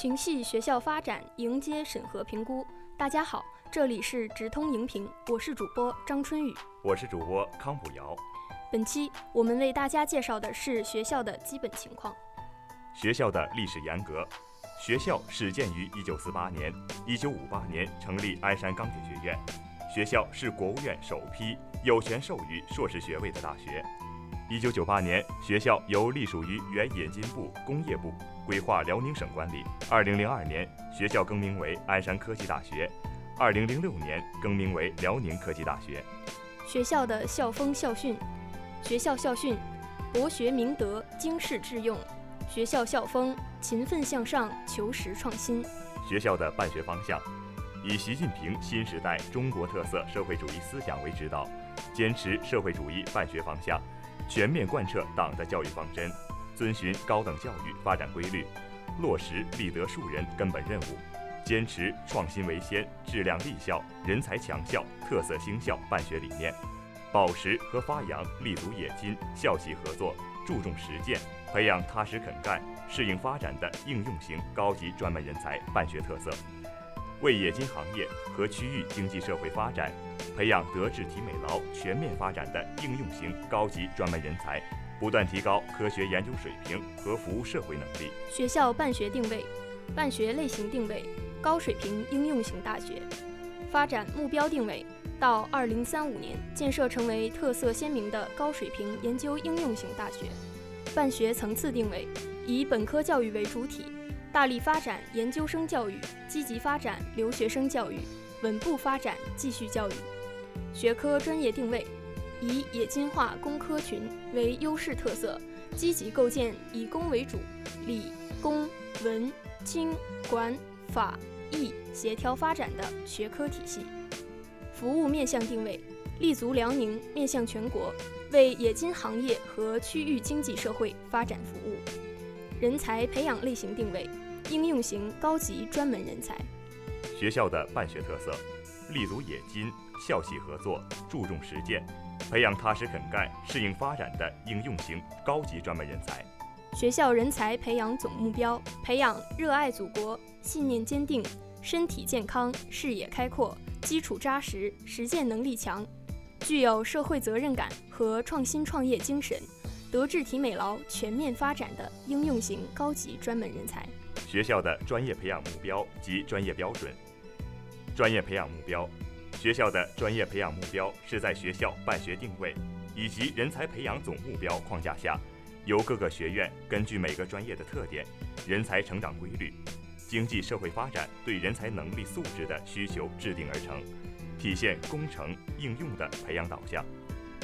情系学校发展迎接审核评估。大家好，这里是直通荧屏，我是主播张春雨，我是主播康普瑶。本期我们为大家介绍的是学校的基本情况。学校的历史沿革，学校始建于1948年，1958年成立鞍山钢铁学院。学校是国务院首批有权授予硕士学位的大学。1998年，学校由隶属于原冶金部工业部规划辽宁省管理。二零零二年，学校更名为鞍山科技大学。二零零六年更名为辽宁科技大学。学校的校风校训，学校校训：博学明德，经世致用。学校校风：勤奋向上，求实创新。学校的办学方向：以习近平新时代中国特色社会主义思想为指导，坚持社会主义办学方向。全面贯彻党的教育方针，遵循高等教育发展规律，落实立德树人根本任务，坚持创新为先、质量立校、人才强校、特色兴校办学理念，保持和发扬立足冶金、校企合作、注重实践，培养踏实肯干、适应发展的应用型高级专门人才办学特色，为冶金行业和区域经济社会发展。培养德智体美劳全面发展的应用型高级专门人才，不断提高科学研究水平和服务社会能力。学校办学定位，办学类型定位，高水平应用型大学。发展目标定位，到二零三五年建设成为特色鲜明的高水平研究应用型大学。办学层次定位，以本科教育为主体，大力发展研究生教育，积极发展留学生教育，稳步发展继续教育。学科专业定位，以冶金化工科群为优势特色，积极构建以工为主、理、工、文、经、管、法、艺协调发展的学科体系。服务面向定位，立足辽宁，面向全国，为冶金行业和区域经济社会发展服务。人才培养类型定位，应用型高级专门人才。学校的办学特色，立足冶金。校企合作，注重实践，培养踏实肯干、适应发展的应用型高级专门人才。学校人才培养总目标：培养热爱祖国、信念坚定、身体健康、视野开阔、基础扎实、实践能力强、具有社会责任感和创新创业精神、德智体美劳全面发展的应用型高级专门人才。学校的专业培养目标及专业标准：专业培养目标。学校的专业培养目标是在学校办学定位以及人才培养总目标框架下，由各个学院根据每个专业的特点、人才成长规律、经济社会发展对人才能力素质的需求制定而成，体现工程应用的培养导向，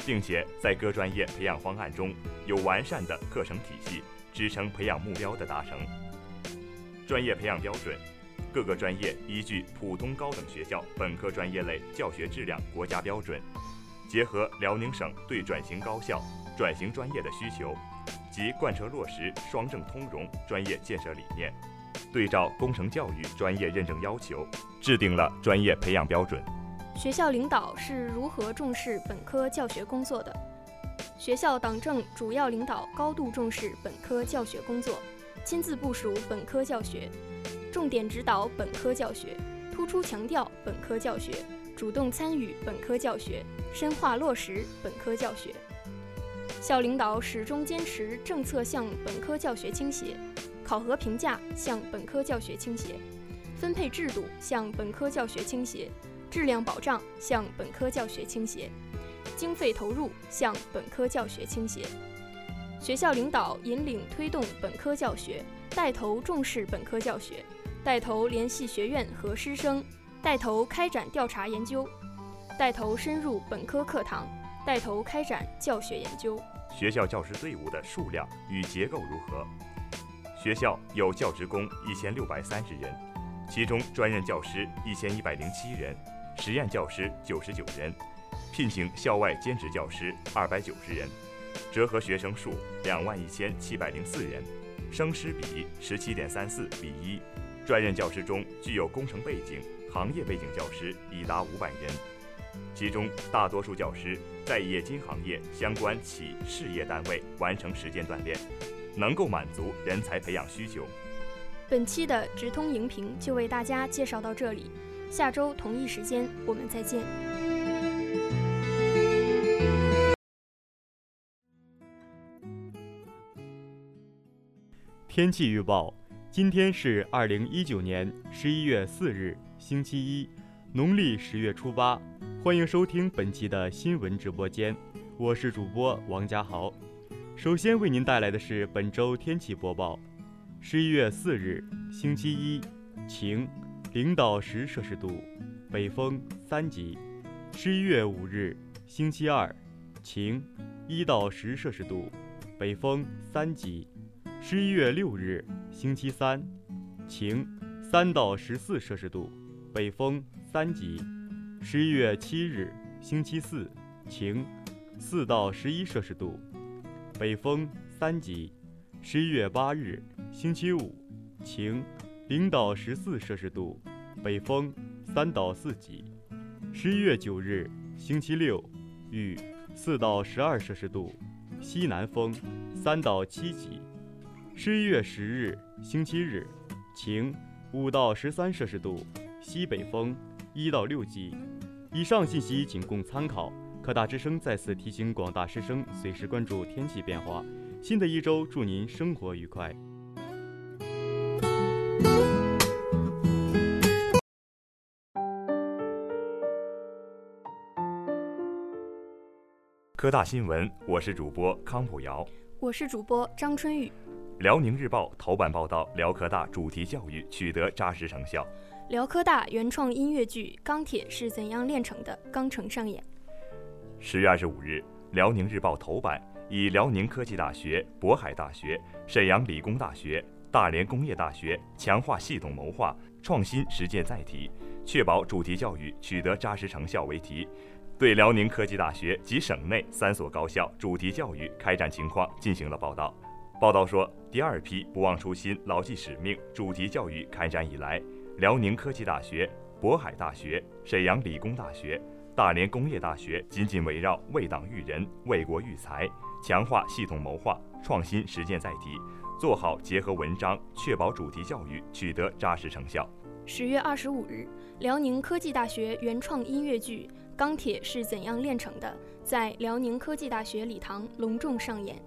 并且在各专业培养方案中有完善的课程体系支撑培养目标的达成。专业培养标准。各个专业依据普通高等学校本科专业类教学质量国家标准，结合辽宁省对转型高校、转型专业的需求，及贯彻落实双证通融专业建设理念，对照工程教育专业认证要求，制定了专业培养标准。学校领导是如何重视本科教学工作的？学校党政主要领导高度重视本科教学工作，亲自部署本科教学。重点指导本科教学，突出强调本科教学，主动参与本科教学，深化落实本科教学。校领导始终坚持政策向本科教学倾斜，考核评价向本科教学倾斜，分配制度向本科教学倾斜，质量保障向本科教学倾斜，经费投入向本科教学倾斜。学校领导引领推动本科教学，带头重视本科教学。带头联系学院和师生，带头开展调查研究，带头深入本科课堂，带头开展教学研究。学校教师队伍的数量与结构如何？学校有教职工一千六百三十人，其中专任教师一千一百零七人，实验教师九十九人，聘请校外兼职教师二百九十人，折合学生数两万一千七百零四人，生师比十七点三四比一。专任教师中具有工程背景、行业背景教师已达五百人，其中大多数教师在冶金行业相关企事业单位完成实践锻炼，能够满足人才培养需求。本期的直通荧屏就为大家介绍到这里，下周同一时间我们再见。天气预报：今天是二零一九年十一月四日，星期一，农历十月初八。欢迎收听本期的新闻直播间，我是主播王家豪。首先为您带来的是本周天气播报。十一月四日，星期一，晴，零到十摄氏度，北风三级。十一月五日，星期二，晴，一到十摄氏度，北风三级。十一月六日，星期三，晴，三到十四摄氏度，北风三级。十一月七日，星期四，晴，四到十一摄氏度，北风三级。十一月八日，星期五，晴，零到十四摄氏度，北风三到四级。十一月九日，星期六，雨，四到十二摄氏度，西南风三到七级。十一月十日，星期日，晴，五到十三摄氏度，西北风一到六级。以上信息仅供参考。科大之声再次提醒广大师生随时关注天气变化。新的一周，祝您生活愉快。科大新闻，我是主播康普瑶，我是主播张春雨。辽宁日报头版报道：辽科大主题教育取得扎实成效。辽科大原创音乐剧《钢铁是怎样炼成的》钢城上演。十月二十五日，辽宁日报头版。以辽宁科技大学、渤海大学、沈阳理工大学、大连工业大学强化系统谋划、创新实践载体，确保主题教育取得扎实成效为题，对辽宁科技大学及省内三所高校主题教育开展情况进行了报道。报道说，第二批不忘初心、牢记使命主题教育开展以来，辽宁科技大学、渤海大学、沈阳理工大学、大连工业大学紧紧围绕为党育人、为国育才。强化系统谋划、创新实践载体，做好结合文章，确保主题教育取得扎实成效。十月二十五日，辽宁科技大学原创音乐剧《钢铁是怎样炼成的》在辽宁科技大学礼堂隆重上演。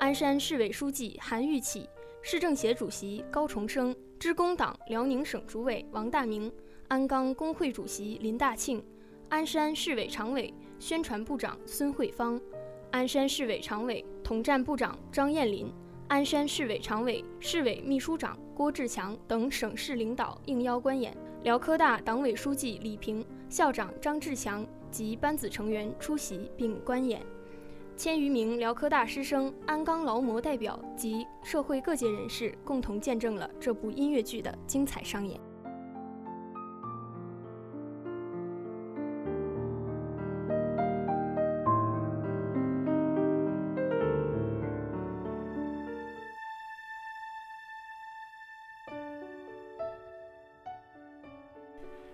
鞍山市委书记韩玉启、市政协主席高崇生、职工党辽宁省主委王大明、鞍钢工会主席林大庆、鞍山市委常委、宣传部长孙慧芳。鞍山市委常委、统战部长张艳林，鞍山市委常委、市委秘书长郭志强等省市领导应邀观演。辽科大党委书记李平、校长张志强及班子成员出席并观演。千余名辽科大师生、鞍钢劳模代表及社会各界人士共同见证了这部音乐剧的精彩上演。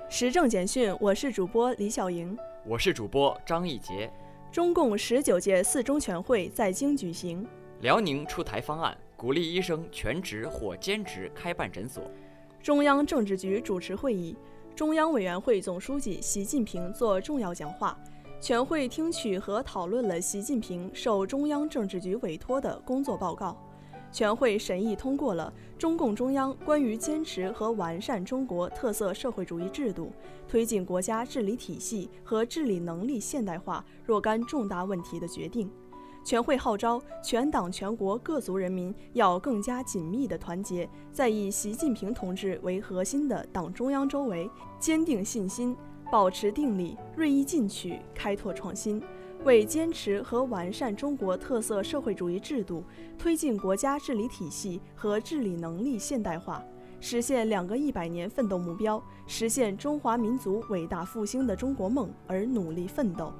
时政简讯，我是主播李小莹，我是主播张义杰。中共十九届四中全会在京举行。辽宁出台方案，鼓励医生全职或兼职开办诊所。中央政治局主持会议，中央委员会总书记习近平作重要讲话。全会听取和讨论了习近平受中央政治局委托的工作报告。全会审议通过了中共中央关于坚持和完善中国特色社会主义制度、推进国家治理体系和治理能力现代化若干重大问题的决定。全会号召全党全国各族人民要更加紧密地团结在以习近平同志为核心的党中央周围，坚定信心，保持定力，锐意进取，开拓创新。为坚持和完善中国特色社会主义制度，推进国家治理体系和治理能力现代化，实现两个一百年奋斗目标，实现中华民族伟大复兴的中国梦而努力奋斗。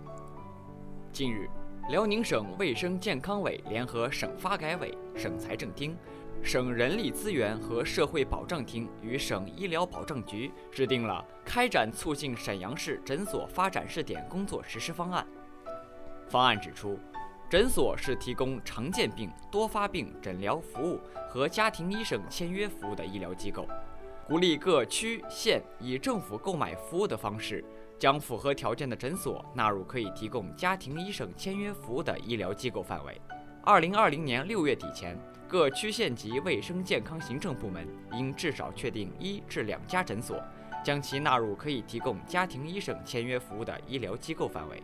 近日，辽宁省卫生健康委联合省发改委、省财政厅、省人力资源和社会保障厅与省医疗保障局制定了开展促进沈阳市诊所发展试点工作实施方案。方案指出，诊所是提供常见病、多发病诊疗服务和家庭医生签约服务的医疗机构，鼓励各区县以政府购买服务的方式，将符合条件的诊所纳入可以提供家庭医生签约服务的医疗机构范围。二零二零年六月底前，各区县级卫生健康行政部门应至少确定一至两家诊所，将其纳入可以提供家庭医生签约服务的医疗机构范围。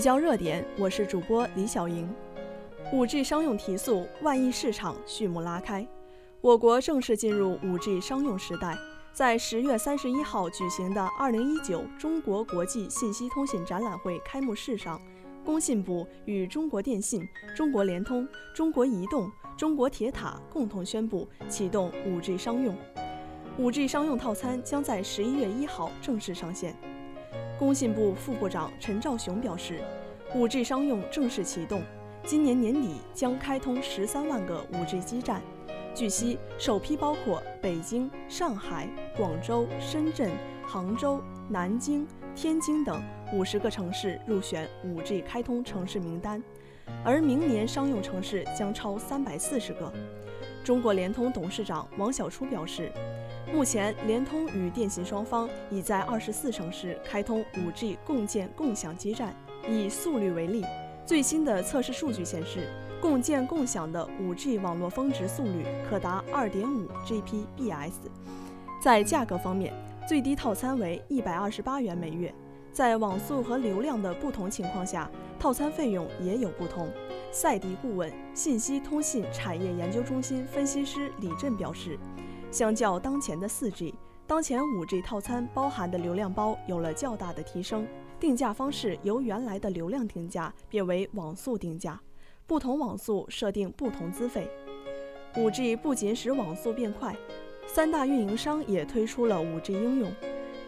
聚焦热点，我是主播李小莹。五 G 商用提速，万亿市场序幕拉开，我国正式进入五 G 商用时代。在十月三十一号举行的二零一九中国国际信息通信展览会开幕式上，工信部与中国电信、中国联通、中国移动、中国铁塔共同宣布启动五 G 商用。五 G 商用套餐将在十一月一号正式上线。工信部副部长陈肇雄表示，5G 商用正式启动，今年年底将开通十三万个 5G 基站。据悉，首批包括北京、上海、广州、深圳、杭州、南京、天津等五十个城市入选 5G 开通城市名单，而明年商用城市将超三百四十个。中国联通董事长王小初表示。目前，联通与电信双方已在二十四城市开通 5G 共建共享基站。以速率为例，最新的测试数据显示，共建共享的 5G 网络峰值速率可达2.5 Gbps。在价格方面，最低套餐为128元每月。在网速和流量的不同情况下，套餐费用也有不同。赛迪顾问、信息通信产业研究中心分析师李振表示。相较当前的 4G，当前 5G 套餐包含的流量包有了较大的提升，定价方式由原来的流量定价变为网速定价，不同网速设定不同资费。5G 不仅使网速变快，三大运营商也推出了 5G 应用。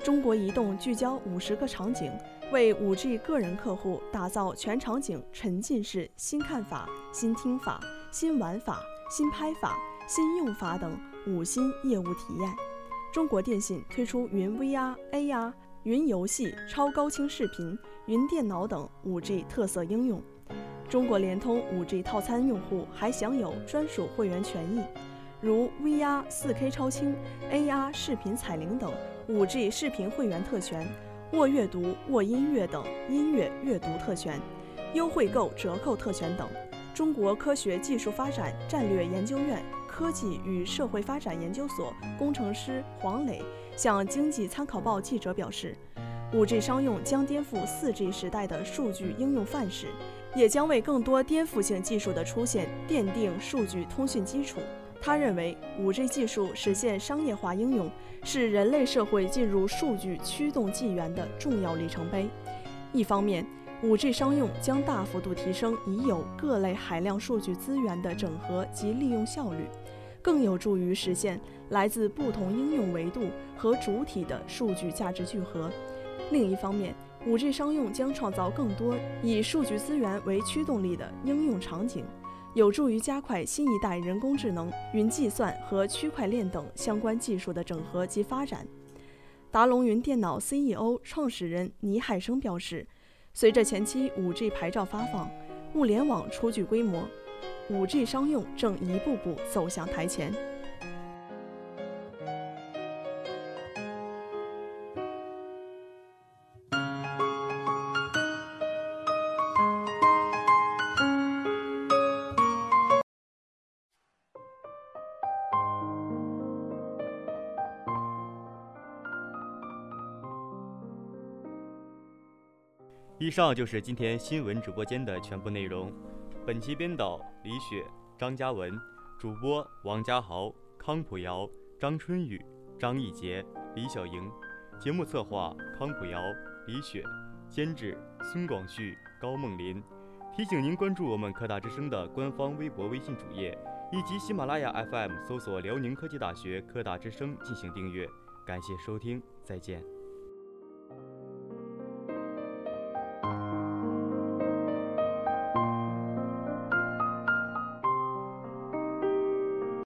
中国移动聚焦50个场景，为 5G 个人客户打造全场景沉浸式新看法、新听法、新玩法、新拍法、新用法等。五新业务体验，中国电信推出云 VR、AR、云游戏、超高清视频、云电脑等 5G 特色应用。中国联通 5G 套餐用户还享有专属会员权益，如 VR 4K 超清、AR 视频彩铃等 5G 视频会员特权，握阅读、握音乐等音乐阅读特权，优惠购折扣特权等。中国科学技术发展战略研究院。科技与社会发展研究所工程师黄磊向经济参考报记者表示，5G 商用将颠覆 4G 时代的数据应用范式，也将为更多颠覆性技术的出现奠定数据通讯基础。他认为，5G 技术实现商业化应用是人类社会进入数据驱动纪元的重要里程碑。一方面，5G 商用将大幅度提升已有各类海量数据资源的整合及利用效率。更有助于实现来自不同应用维度和主体的数据价值聚合。另一方面，5G 商用将创造更多以数据资源为驱动力的应用场景，有助于加快新一代人工智能、云计算和区块链等相关技术的整合及发展。达龙云电脑 CEO 创始人倪海生表示，随着前期 5G 牌照发放，物联网初具规模。5G 商用正一步步走向台前。以上就是今天新闻直播间的全部内容。本期编导李雪、张嘉文，主播王家豪、康普瑶、张春雨、张艺杰、李小莹，节目策划康普瑶、李雪，监制孙广旭、高梦林。提醒您关注我们科大之声的官方微博、微信主页，以及喜马拉雅 FM 搜索辽宁科技大学科大之声进行订阅。感谢收听，再见。